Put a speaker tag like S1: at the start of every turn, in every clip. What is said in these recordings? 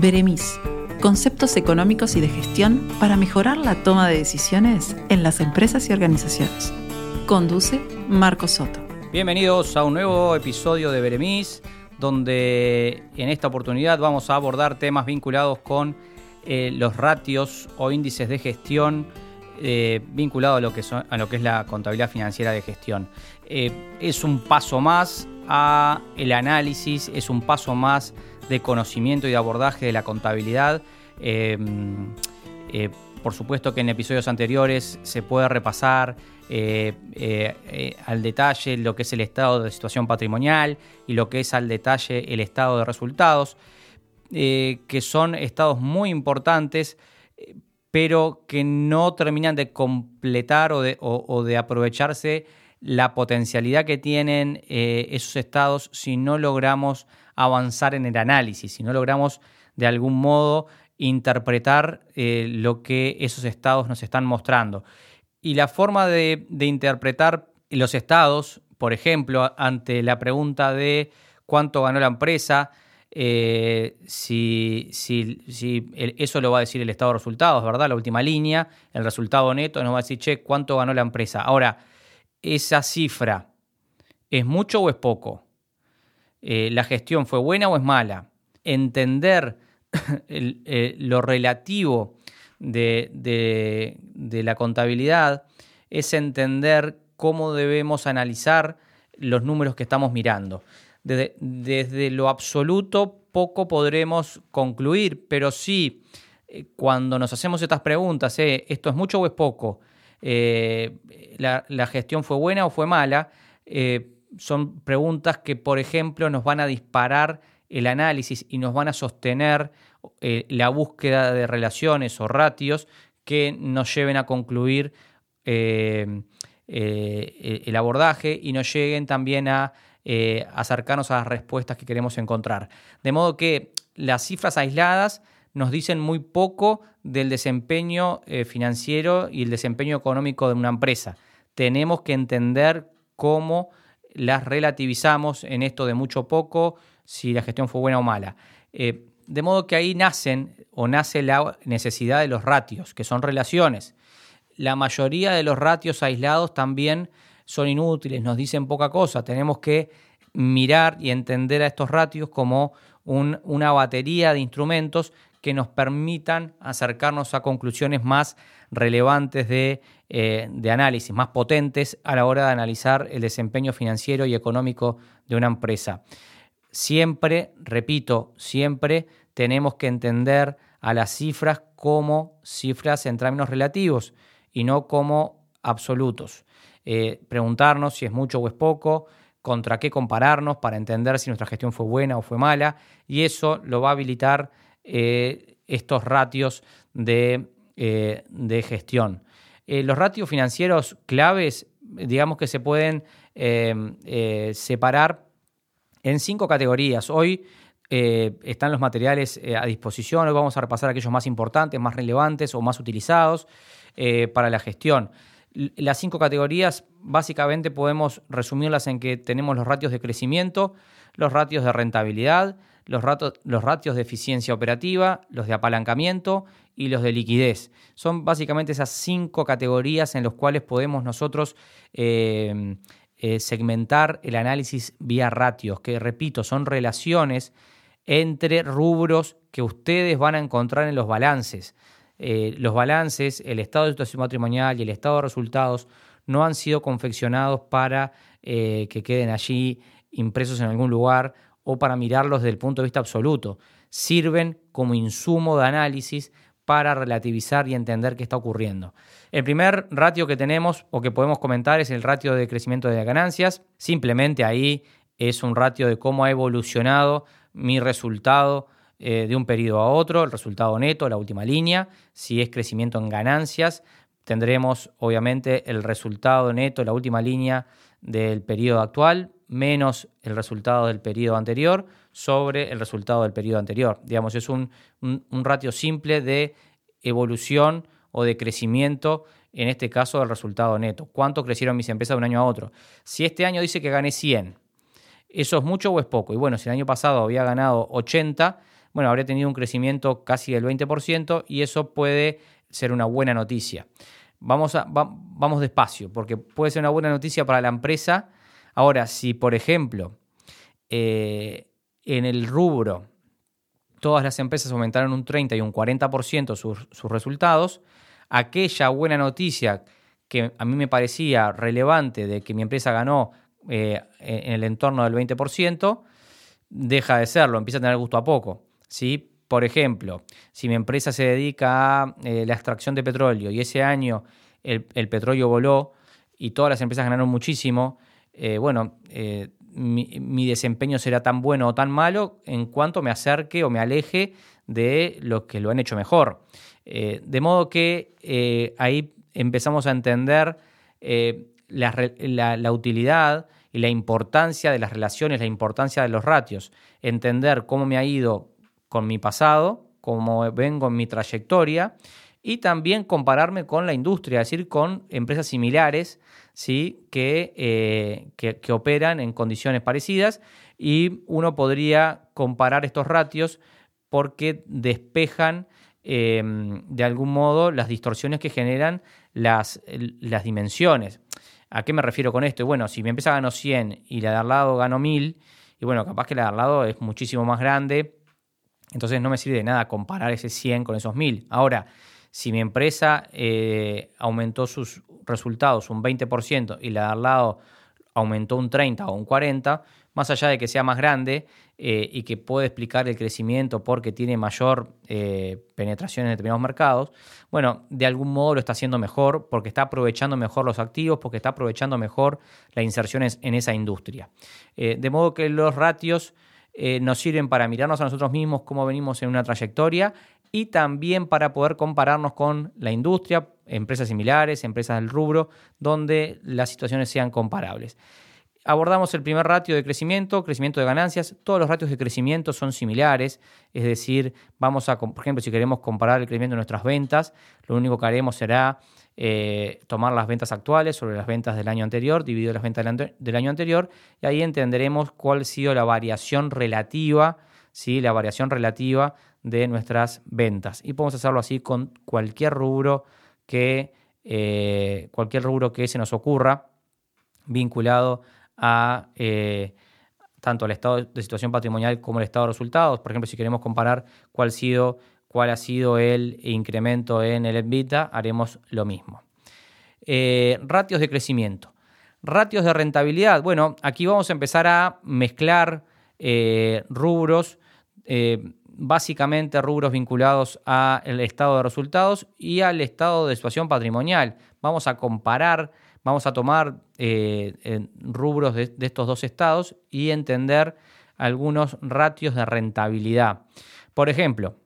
S1: Beremis, conceptos económicos y de gestión para mejorar la toma de decisiones en las empresas y organizaciones. Conduce Marco Soto.
S2: Bienvenidos a un nuevo episodio de Beremis, donde en esta oportunidad vamos a abordar temas vinculados con eh, los ratios o índices de gestión eh, vinculado a lo, que a lo que es la contabilidad financiera de gestión. Eh, es un paso más a el análisis, es un paso más de conocimiento y de abordaje de la contabilidad. Em, eh, por supuesto que en episodios anteriores se puede repasar al detalle lo que es el estado de situación patrimonial y lo que es al detalle el estado de resultados, que son estados muy importantes pero que no terminan de completar o de, aprovecharse la potencialidad que tienen eh, esos estados si no logramos avanzar en el análisis, si no logramos de algún modo interpretar eh, lo que esos estados nos están mostrando. Y la forma de interpretar los estados, por ejemplo, ante la pregunta de cuánto ganó la empresa, eh, si, eso lo va a decir el estado de resultados, ¿verdad? La última línea, el resultado neto nos va a decir, che, ¿cuánto ganó la empresa? Ahora, esa cifra, ¿es mucho o es poco? Eh, ¿La gestión fue buena o es mala? Entender eh, lo relativo de, de la contabilidad es entender cómo debemos analizar los números que estamos mirando desde, lo absoluto poco podremos concluir, pero sí, eh, cuando nos hacemos estas preguntas, ¿esto es mucho o es poco? Eh, la, gestión fue buena o fue mala? Son preguntas que, por ejemplo, nos van a disparar el análisis y nos van a sostener la búsqueda de relaciones o ratios que nos lleven a concluir el abordaje y nos lleguen también a eh, acercarnos a las respuestas que queremos encontrar. De modo que las cifras aisladas nos dicen muy poco del desempeño eh, financiero y el desempeño económico de una empresa. Tenemos que entender cómo las relativizamos en esto de mucho poco, si la gestión fue buena o mala. Eh, de modo que ahí nacen o nace la necesidad de los ratios, que son relaciones. La mayoría de los ratios aislados también son inútiles, nos dicen poca cosa. Tenemos que mirar y entender a estos ratios como una batería de instrumentos que nos permitan acercarnos a conclusiones más relevantes de, eh, de, análisis, más potentes a la hora de analizar el desempeño financiero y económico de una empresa. Siempre, repito, siempre tenemos que entender a las cifras como cifras en términos relativos y no como absolutos. Eh, preguntarnos si es mucho o es poco, contra qué compararnos para entender si nuestra gestión fue buena o fue mala, y eso lo va a habilitar eh, estos ratios de, eh, de gestión. los ratios financieros claves, digamos que se pueden separar en cinco categorías. Hoy están los materiales a disposición, hoy vamos a repasar aquellos más importantes, más relevantes o más utilizados para la gestión. Las cinco categorías básicamente podemos resumirlas en que tenemos los ratios de crecimiento, los ratios de rentabilidad, los, los ratios de eficiencia operativa, los de apalancamiento y los de liquidez. Son básicamente esas cinco categorías en las cuales podemos nosotros eh, eh, segmentar el análisis vía ratios, que repito, son relaciones entre rubros que ustedes van a encontrar en los balances. Eh, los balances, el estado de situación matrimonial y el estado de resultados no han sido confeccionados para que queden allí impresos en algún lugar o para mirarlos desde el punto de vista absoluto. Sirven como insumo de análisis para relativizar y entender qué está ocurriendo. El primer ratio que tenemos o que podemos comentar es el ratio de crecimiento de ganancias. Simplemente ahí es un ratio de cómo ha evolucionado mi resultado eh, de un periodo a otro, el resultado neto, la última línea. Si es crecimiento en ganancias, tendremos obviamente el resultado neto, la última línea del periodo actual, menos el resultado del periodo anterior sobre el resultado del periodo anterior. Digamos, es un, ratio simple de evolución o de crecimiento, en este caso del resultado neto. ¿Cuánto crecieron mis empresas de un año a otro? Si este año dice que gané 100, ¿eso es mucho o es poco? Y bueno, si el año pasado había ganado 80, bueno, habría tenido un crecimiento casi del 20% y eso puede ser una buena noticia. Vamos, a, vamos despacio, porque puede ser una buena noticia para la empresa. Ahora, si por ejemplo eh, en el rubro todas las empresas aumentaron un 30 y un 40% sus, sus resultados, aquella buena noticia que a mí me parecía relevante de que mi empresa ganó eh, en el entorno del 20%, deja de serlo, empieza a tener gusto a poco. ¿sí? Por ejemplo, si mi empresa se dedica a eh, la extracción de petróleo y ese año el, petróleo voló y todas las empresas ganaron muchísimo, eh, bueno, mi, desempeño será tan bueno o tan malo en cuanto me acerque o me aleje de los que lo han hecho mejor. de modo que ahí empezamos a entender la, utilidad y la importancia de las relaciones, la importancia de los ratios, entender cómo me ha ido con mi pasado, cómo vengo en mi trayectoria y también compararme con la industria, es decir, con empresas similares ¿sí? que, eh, que, operan en condiciones parecidas y uno podría comparar estos ratios porque despejan eh, de algún modo las distorsiones que generan las, las dimensiones. ¿A qué me refiero con esto? bueno, si mi empresa ganó 100 y la de al lado ganó 1000, y bueno, capaz que la de al lado es muchísimo más grande, entonces no me sirve de nada comparar ese 100 con esos 1000. Ahora, si mi empresa eh, aumentó sus resultados un 20% y la de al lado aumentó un 30 o un 40, más allá de que sea más grande eh, y que puede explicar el crecimiento porque tiene mayor eh, penetración en determinados mercados, bueno, de algún modo lo está haciendo mejor porque está aprovechando mejor los activos, porque está aprovechando mejor las inserciones en esa industria. Eh, de modo que los ratios nos sirven para mirarnos a nosotros mismos cómo venimos en una trayectoria y también para poder compararnos con la industria, empresas similares, empresas del rubro, donde las situaciones sean comparables. Abordamos el primer ratio de crecimiento, crecimiento de ganancias. Todos los ratios de crecimiento son similares, es decir, vamos a, por ejemplo, si queremos comparar el crecimiento de nuestras ventas, lo único que haremos será eh, tomar las ventas actuales sobre las ventas del año anterior, dividido las ventas del, año anterior, y ahí entenderemos cuál ha sido la variación relativa, ¿sí? la variación relativa de nuestras ventas. Y podemos hacerlo así con cualquier rubro que, eh, cualquier rubro que se nos ocurra vinculado a eh, tanto el estado de situación patrimonial como el estado de resultados. Por ejemplo, si queremos comparar cuál sido, cuál ha sido el incremento en el EBITDA, haremos lo mismo. Eh, ratios de crecimiento. Ratios de rentabilidad. Bueno, aquí vamos a empezar a mezclar rubros, básicamente rubros vinculados al estado de resultados y al estado de situación patrimonial. Vamos a comparar Vamos a tomar eh, rubros de, estos dos estados y entender algunos ratios de rentabilidad. Por ejemplo,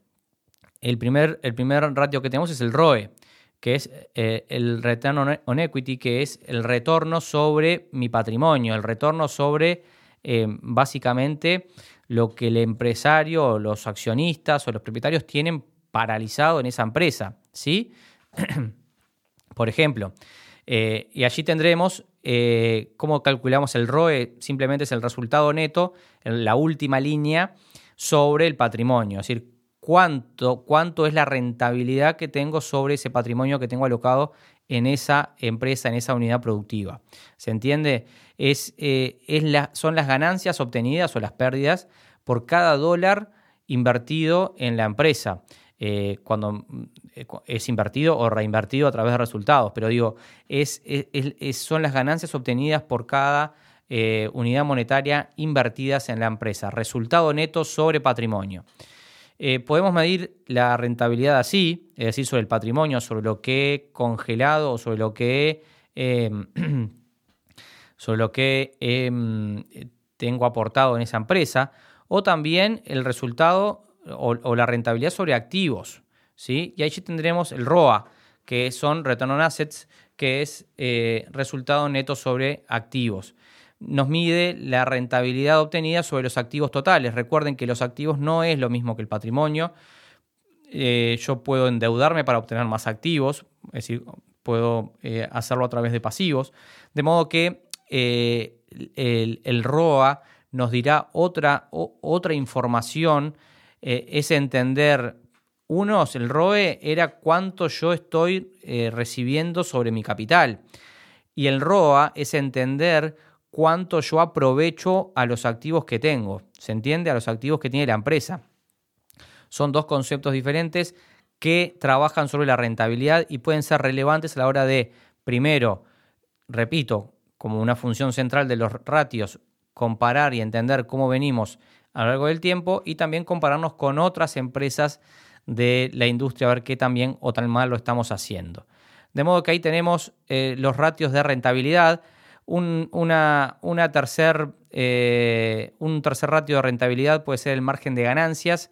S2: el primer, el primer ratio que tenemos es el ROE, que es eh, el Return on Equity, que es el retorno sobre mi patrimonio, el retorno sobre eh, básicamente lo que el empresario, los accionistas o los propietarios tienen paralizado en esa empresa. ¿sí? Por ejemplo, eh, y allí tendremos eh, cómo calculamos el ROE, simplemente es el resultado neto, en la última línea, sobre el patrimonio, es decir, cuánto, cuánto es la rentabilidad que tengo sobre ese patrimonio que tengo alocado en esa empresa, en esa unidad productiva. ¿Se entiende? Es, eh, son las ganancias obtenidas o las pérdidas por cada dólar invertido en la empresa. Eh, cuando mm, eh, es invertido o reinvertido a través de resultados. Pero digo, son las ganancias obtenidas por cada unidad monetaria invertidas en la empresa. Resultado neto sobre patrimonio. Podemos medir la rentabilidad así, es decir, sobre el patrimonio, sobre lo que he congelado o sobre lo que sobre lo que em, tengo aportado en esa empresa, o también el resultado o, la rentabilidad sobre activos. ¿sí? Y ahí tendremos el ROA, que son Return on Assets, que es eh, resultado neto sobre activos. Nos mide la rentabilidad obtenida sobre los activos totales. Recuerden que los activos no es lo mismo que el patrimonio. Eh, yo puedo endeudarme para obtener más activos, es decir, puedo eh, hacerlo a través de pasivos. De modo que el, ROA nos dirá otra, otra información eh, es entender, uno, el ROE era cuánto yo estoy eh, recibiendo sobre mi capital. Y el ROA es entender cuánto yo aprovecho a los activos que tengo. ¿Se entiende? A los activos que tiene la empresa. Son dos conceptos diferentes que trabajan sobre la rentabilidad y pueden ser relevantes a la hora de, primero, repito, como una función central de los ratios, comparar y entender cómo venimos a lo largo del tiempo y también compararnos con otras empresas de la industria, a ver qué tan o tan mal lo estamos haciendo. De modo que ahí tenemos eh, los ratios de rentabilidad. Un, una, tercer, eh, un tercer ratio de rentabilidad puede ser el margen de ganancias.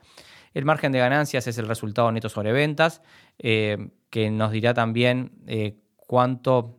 S2: El margen de ganancias es el resultado neto sobre ventas, eh, que nos dirá también cuánto,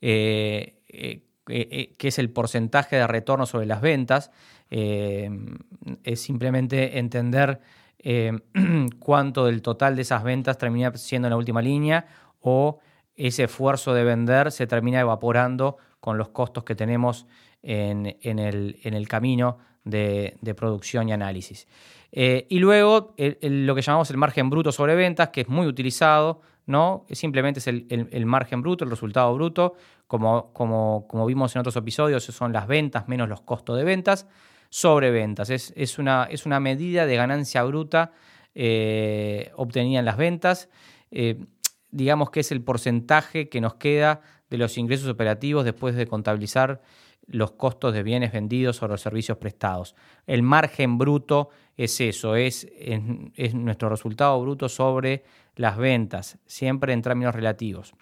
S2: qué es el porcentaje de retorno sobre las ventas. es simplemente entender cuánto del total de esas ventas termina siendo en la última línea o ese esfuerzo de vender se termina evaporando con los costos que tenemos en, el, camino de, producción y análisis. Eh, y luego lo que llamamos el margen bruto sobre ventas, que es muy utilizado, ¿no? Simplemente es el, margen bruto, el resultado bruto, como, como, como, vimos en otros episodios, son las ventas menos los costos de ventas, sobre ventas. Es, una, es una, medida de ganancia bruta eh, obtenida en las ventas. Eh, digamos que es el porcentaje que nos queda de los ingresos operativos después de contabilizar los costos de bienes vendidos o los servicios prestados. El margen bruto es eso, es, es, nuestro resultado bruto sobre las ventas, siempre en términos relativos.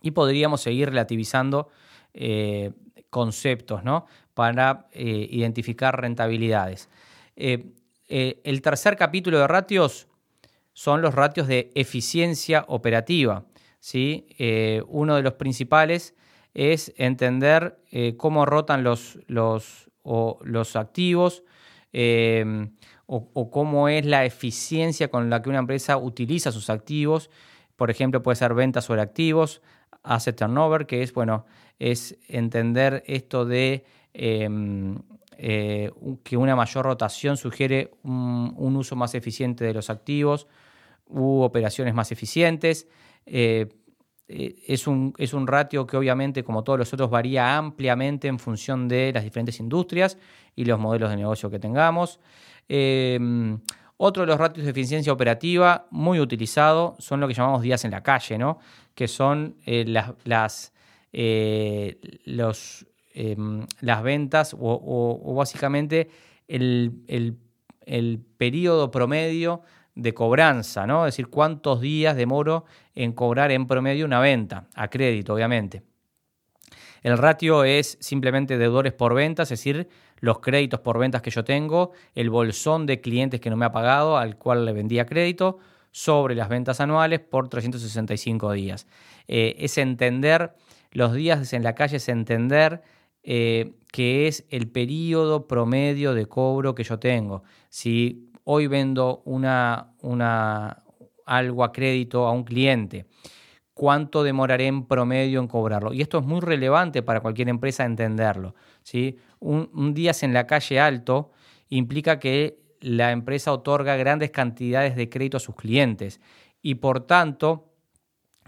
S2: Y podríamos seguir relativizando eh, conceptos ¿no? para eh, identificar rentabilidades. Eh, el tercer capítulo de ratios son los ratios de eficiencia operativa. ¿sí? Eh, uno de los principales es entender eh, cómo rotan los, los, los activos eh, o, cómo es la eficiencia con la que una empresa utiliza sus activos. Por ejemplo, puede ser ventas sobre activos, asset turnover, que es, bueno, es entender esto de em, que una mayor rotación sugiere un, uso más eficiente de los activos u operaciones más eficientes. Eh, eh, es, un, es un ratio que obviamente, como todos los otros, varía ampliamente en función de las diferentes industrias y los modelos de negocio que tengamos. Em, otro de los ratios de eficiencia operativa muy utilizado son lo que llamamos días en la calle, ¿no? que son eh, las, las, los, em, las ventas o, básicamente el, el, el periodo promedio de cobranza, ¿no? Es decir, cuántos días demoro en cobrar en promedio una venta, a crédito, obviamente. El ratio es simplemente deudores por ventas, es decir, los créditos por ventas que yo tengo, el bolsón de clientes que no me ha pagado, al cual le vendía crédito, sobre las ventas anuales por 365 días. Eh, es entender, los días en la calle es entender eh, que es el periodo promedio de cobro que yo tengo. Si hoy vendo una, algo a crédito a un cliente, cuánto demoraré en promedio en cobrarlo. Y esto es muy relevante para cualquier empresa entenderlo. ¿sí? Un, día en la calle alto implica que la empresa otorga grandes cantidades de crédito a sus clientes y por tanto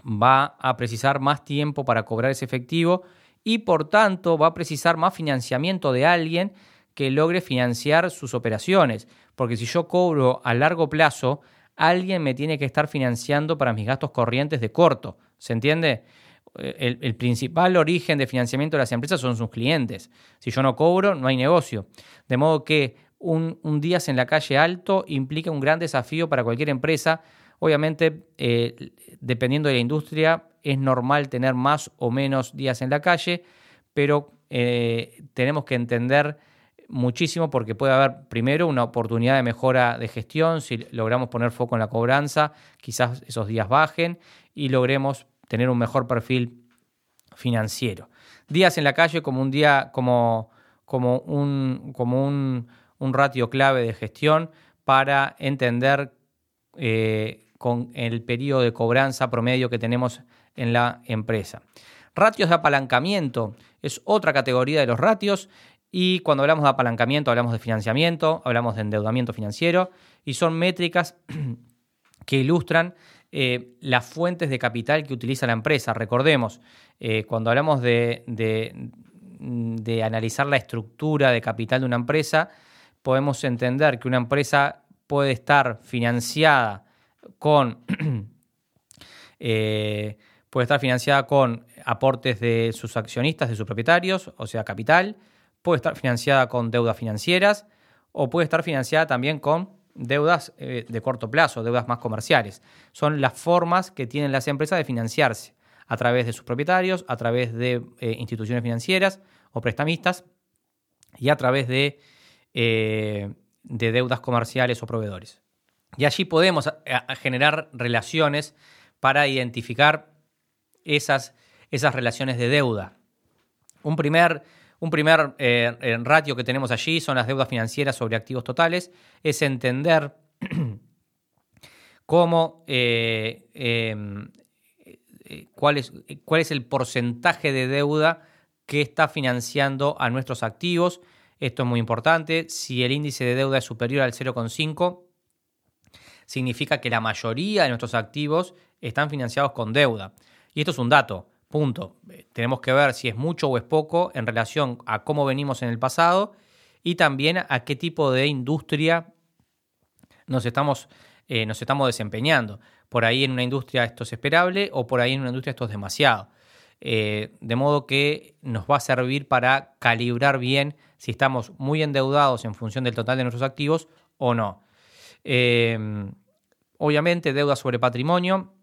S2: va a precisar más tiempo para cobrar ese efectivo y por tanto va a precisar más financiamiento de alguien que logre financiar sus operaciones. Porque si yo cobro a largo plazo, alguien me tiene que estar financiando para mis gastos corrientes de corto. ¿Se entiende? El, principal origen de financiamiento de las empresas son sus clientes. Si yo no cobro, no hay negocio. De modo que un, un días en la calle alto implica un gran desafío para cualquier empresa. Obviamente, eh, dependiendo de la industria, es normal tener más o menos días en la calle, pero eh, tenemos que entender muchísimo porque puede haber primero una oportunidad de mejora de gestión, si logramos poner foco en la cobranza, quizás esos días bajen y logremos tener un mejor perfil financiero. Días en la calle como un día, como, como, un, como un, ratio clave de gestión para entender eh, con el periodo de cobranza promedio que tenemos en la empresa. Ratios de apalancamiento es otra categoría de los ratios Y cuando hablamos de apalancamiento, hablamos de financiamiento, hablamos de endeudamiento financiero, y son métricas que ilustran eh, las fuentes de capital que utiliza la empresa. Recordemos, eh, cuando hablamos de, de, analizar la estructura de capital de una empresa, podemos entender que una empresa puede estar financiada con, eh, puede estar financiada con aportes de sus accionistas, de sus propietarios, o sea, capital, puede estar financiada con deudas financieras o puede estar financiada también con deudas eh, de corto plazo, deudas más comerciales. Son las formas que tienen las empresas de financiarse a través de sus propietarios, a través de eh, instituciones financieras o prestamistas y a través de, eh, de, deudas comerciales o proveedores. Y allí podemos generar relaciones para identificar esas, esas relaciones de deuda. Un primer un primer eh, ratio que tenemos allí son las deudas financieras sobre activos totales. Es entender cómo, eh, em, eh, cuál, es, cuál es el porcentaje de deuda que está financiando a nuestros activos. Esto es muy importante. Si el índice de deuda es superior al 0,5, significa que la mayoría de nuestros activos están financiados con deuda. Y esto es un dato. Punto. Eh, tenemos que ver si es mucho o es poco en relación a cómo venimos en el pasado y también a qué tipo de industria nos estamos, eh, nos estamos desempeñando. Por ahí en una industria esto es esperable o por ahí en una industria esto es demasiado. Eh, de modo que nos va a servir para calibrar bien si estamos muy endeudados en función del total de nuestros activos o no. obviamente, deuda sobre patrimonio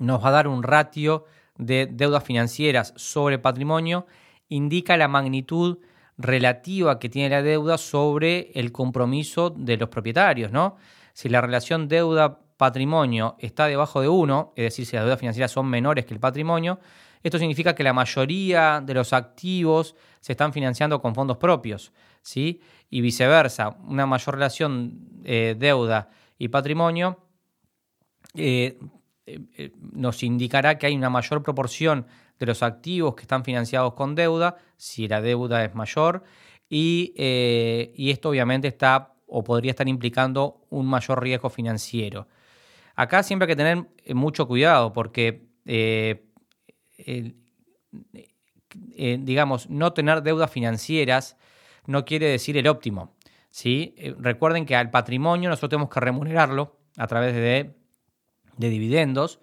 S2: nos va a dar un ratio de deudas financieras sobre patrimonio indica la magnitud relativa que tiene la deuda sobre el compromiso de los propietarios, ¿no? Si la relación deuda-patrimonio está debajo de 1, es decir, si las deudas financieras son menores que el patrimonio, esto significa que la mayoría de los activos se están financiando con fondos propios, ¿sí? Y viceversa, una mayor relación eh, deuda y patrimonio eh, eh, eh, nos indicará que hay una mayor proporción de los activos que están financiados con deuda, si la deuda es mayor, y, eh, esto obviamente está o podría estar implicando un mayor riesgo financiero. Acá siempre hay que tener mucho cuidado porque, digamos, no tener deudas financieras no quiere decir el óptimo. ¿sí? recuerden que al patrimonio nosotros tenemos que remunerarlo a través de de dividendos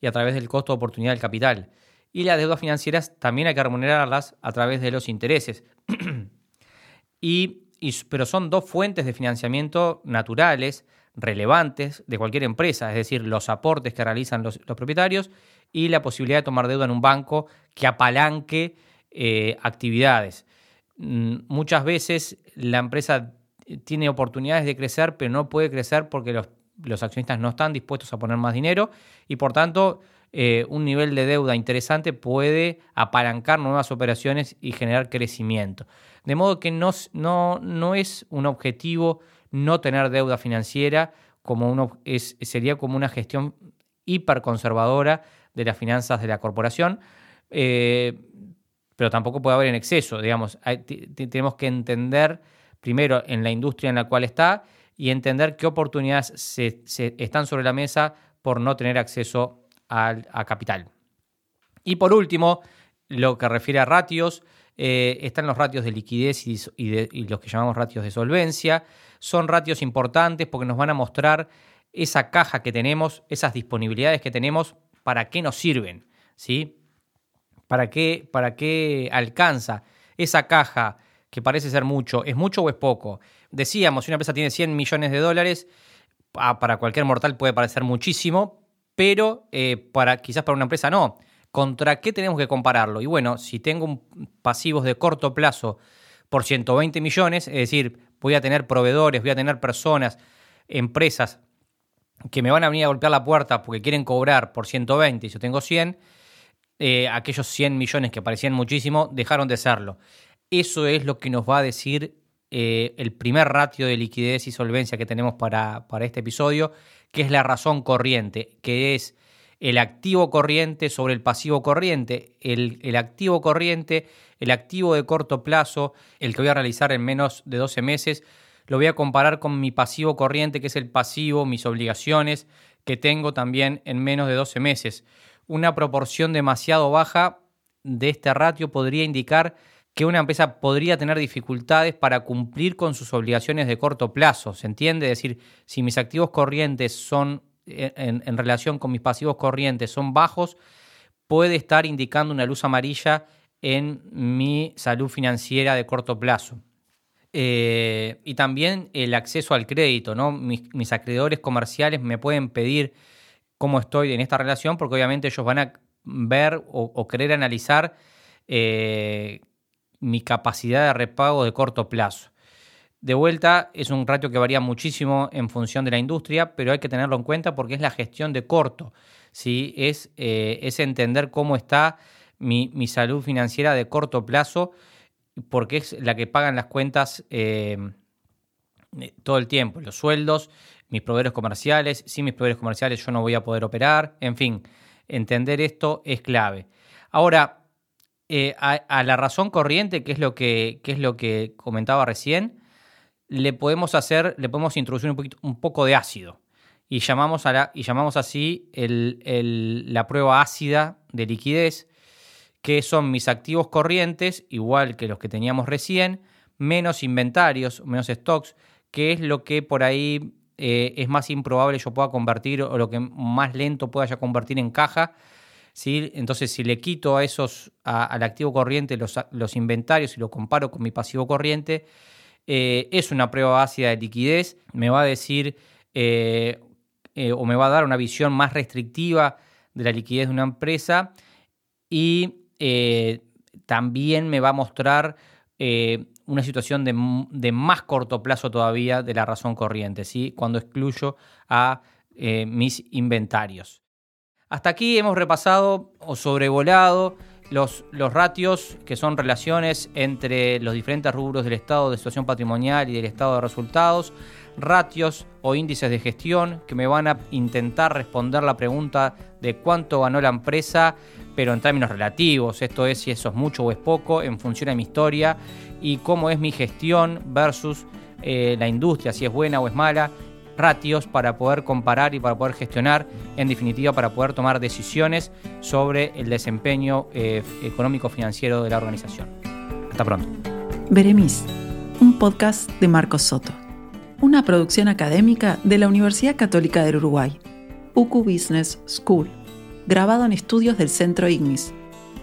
S2: y a través del costo de oportunidad del capital. Y las deudas financieras también hay que remunerarlas a través de los intereses. y, pero son dos fuentes de financiamiento naturales, relevantes de cualquier empresa, es decir, los aportes que realizan los, propietarios y la posibilidad de tomar deuda en un banco que apalanque eh, actividades. Mm, muchas veces la empresa tiene oportunidades de crecer, pero no puede crecer porque los los accionistas no están dispuestos a poner más dinero y por tanto eh, un nivel de deuda interesante puede apalancar nuevas operaciones y generar crecimiento. De modo que no, es un objetivo no tener deuda financiera, como sería como una gestión hiperconservadora de las finanzas de la corporación, eh, pero tampoco puede haber en exceso. Digamos, tenemos que entender primero en la industria en la cual está y entender qué oportunidades se, están sobre la mesa por no tener acceso al, a capital. Y por último, lo que refiere a ratios, eh, están los ratios de liquidez y, y, los que llamamos ratios de solvencia. Son ratios importantes porque nos van a mostrar esa caja que tenemos, esas disponibilidades que tenemos, para qué nos sirven, ¿sí? ¿Para qué, para qué alcanza esa caja que parece ser mucho? ¿Es mucho o es poco? Decíamos, si una empresa tiene 100 millones de dólares, ah, para cualquier mortal puede parecer muchísimo, pero eh, para, quizás para una empresa no. ¿Contra qué tenemos que compararlo? Y bueno, si tengo pasivos de corto plazo por 120 millones, es decir, voy a tener proveedores, voy a tener personas, empresas que me van a venir a golpear la puerta porque quieren cobrar por 120 y yo tengo 100, eh, aquellos 100 millones que parecían muchísimo dejaron de serlo. Eso es lo que nos va a decir eh, el primer ratio de liquidez y solvencia que tenemos para, para, este episodio, que es la razón corriente, que es el activo corriente sobre el pasivo corriente. El, el, activo corriente, el activo de corto plazo, el que voy a realizar en menos de 12 meses, lo voy a comparar con mi pasivo corriente, que es el pasivo, mis obligaciones, que tengo también en menos de 12 meses. Una proporción demasiado baja de este ratio podría indicar que una empresa podría tener dificultades para cumplir con sus obligaciones de corto plazo. ¿Se entiende? Es decir, si mis activos corrientes son eh, en, relación con mis pasivos corrientes son bajos, puede estar indicando una luz amarilla en mi salud financiera de corto plazo. Eh, y también el acceso al crédito, ¿no? Mis, acreedores comerciales me pueden pedir cómo estoy en esta relación, porque obviamente ellos van a ver o, querer analizar eh, mi capacidad de repago de corto plazo. De vuelta, es un ratio que varía muchísimo en función de la industria, pero hay que tenerlo en cuenta porque es la gestión de corto. ¿sí? Es, eh, es entender cómo está mi, mi salud financiera de corto plazo porque es la que pagan las cuentas eh, todo el tiempo, los sueldos, mis proveedores comerciales, sin mis proveedores comerciales yo no voy a poder operar, en fin, entender esto es clave. Ahora, eh, a, la razón corriente, que es lo que, es lo que comentaba recién, le podemos hacer, le podemos introducir un poco de ácido y llamamos, a la, y llamamos así la prueba ácida de liquidez, que son mis activos corrientes, igual que los que teníamos recién, menos inventarios, menos stocks, que es lo que por ahí eh, es más improbable yo pueda convertir o lo que más lento pueda ya convertir en caja. Entonces, si le quito a esos, al activo corriente los, inventarios y lo comparo con mi pasivo corriente, eh, es una prueba ácida de liquidez, me va a decir eh, o me va a dar una visión más restrictiva de la liquidez de una empresa y eh, también me va a mostrar eh, una situación de, más corto plazo todavía de la razón corriente, ¿sí? cuando excluyo a eh, mis inventarios. Hasta aquí hemos repasado o sobrevolado los, los, ratios, que son relaciones entre los diferentes rubros del estado de situación patrimonial y del estado de resultados, ratios o índices de gestión que me van a intentar responder la pregunta de cuánto ganó la empresa pero en términos relativos, esto es si eso es mucho o es poco en función de mi historia y cómo es mi gestión versus eh, la industria, si es buena o es mala, ratios para poder comparar y para poder gestionar, en definitiva para poder tomar decisiones sobre el desempeño eh, económico financiero de la organización. Hasta pronto.
S1: Beremis, un podcast de Marcos Soto, una producción académica de la Universidad Católica del Uruguay, UCU Business School grabado en estudios del Centro Ignis.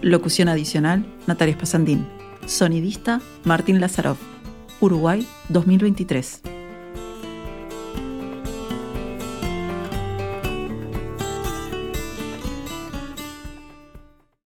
S1: Locución adicional, Natalia Spasandín. Sonidista, Martín Lazarov. Uruguay 2023.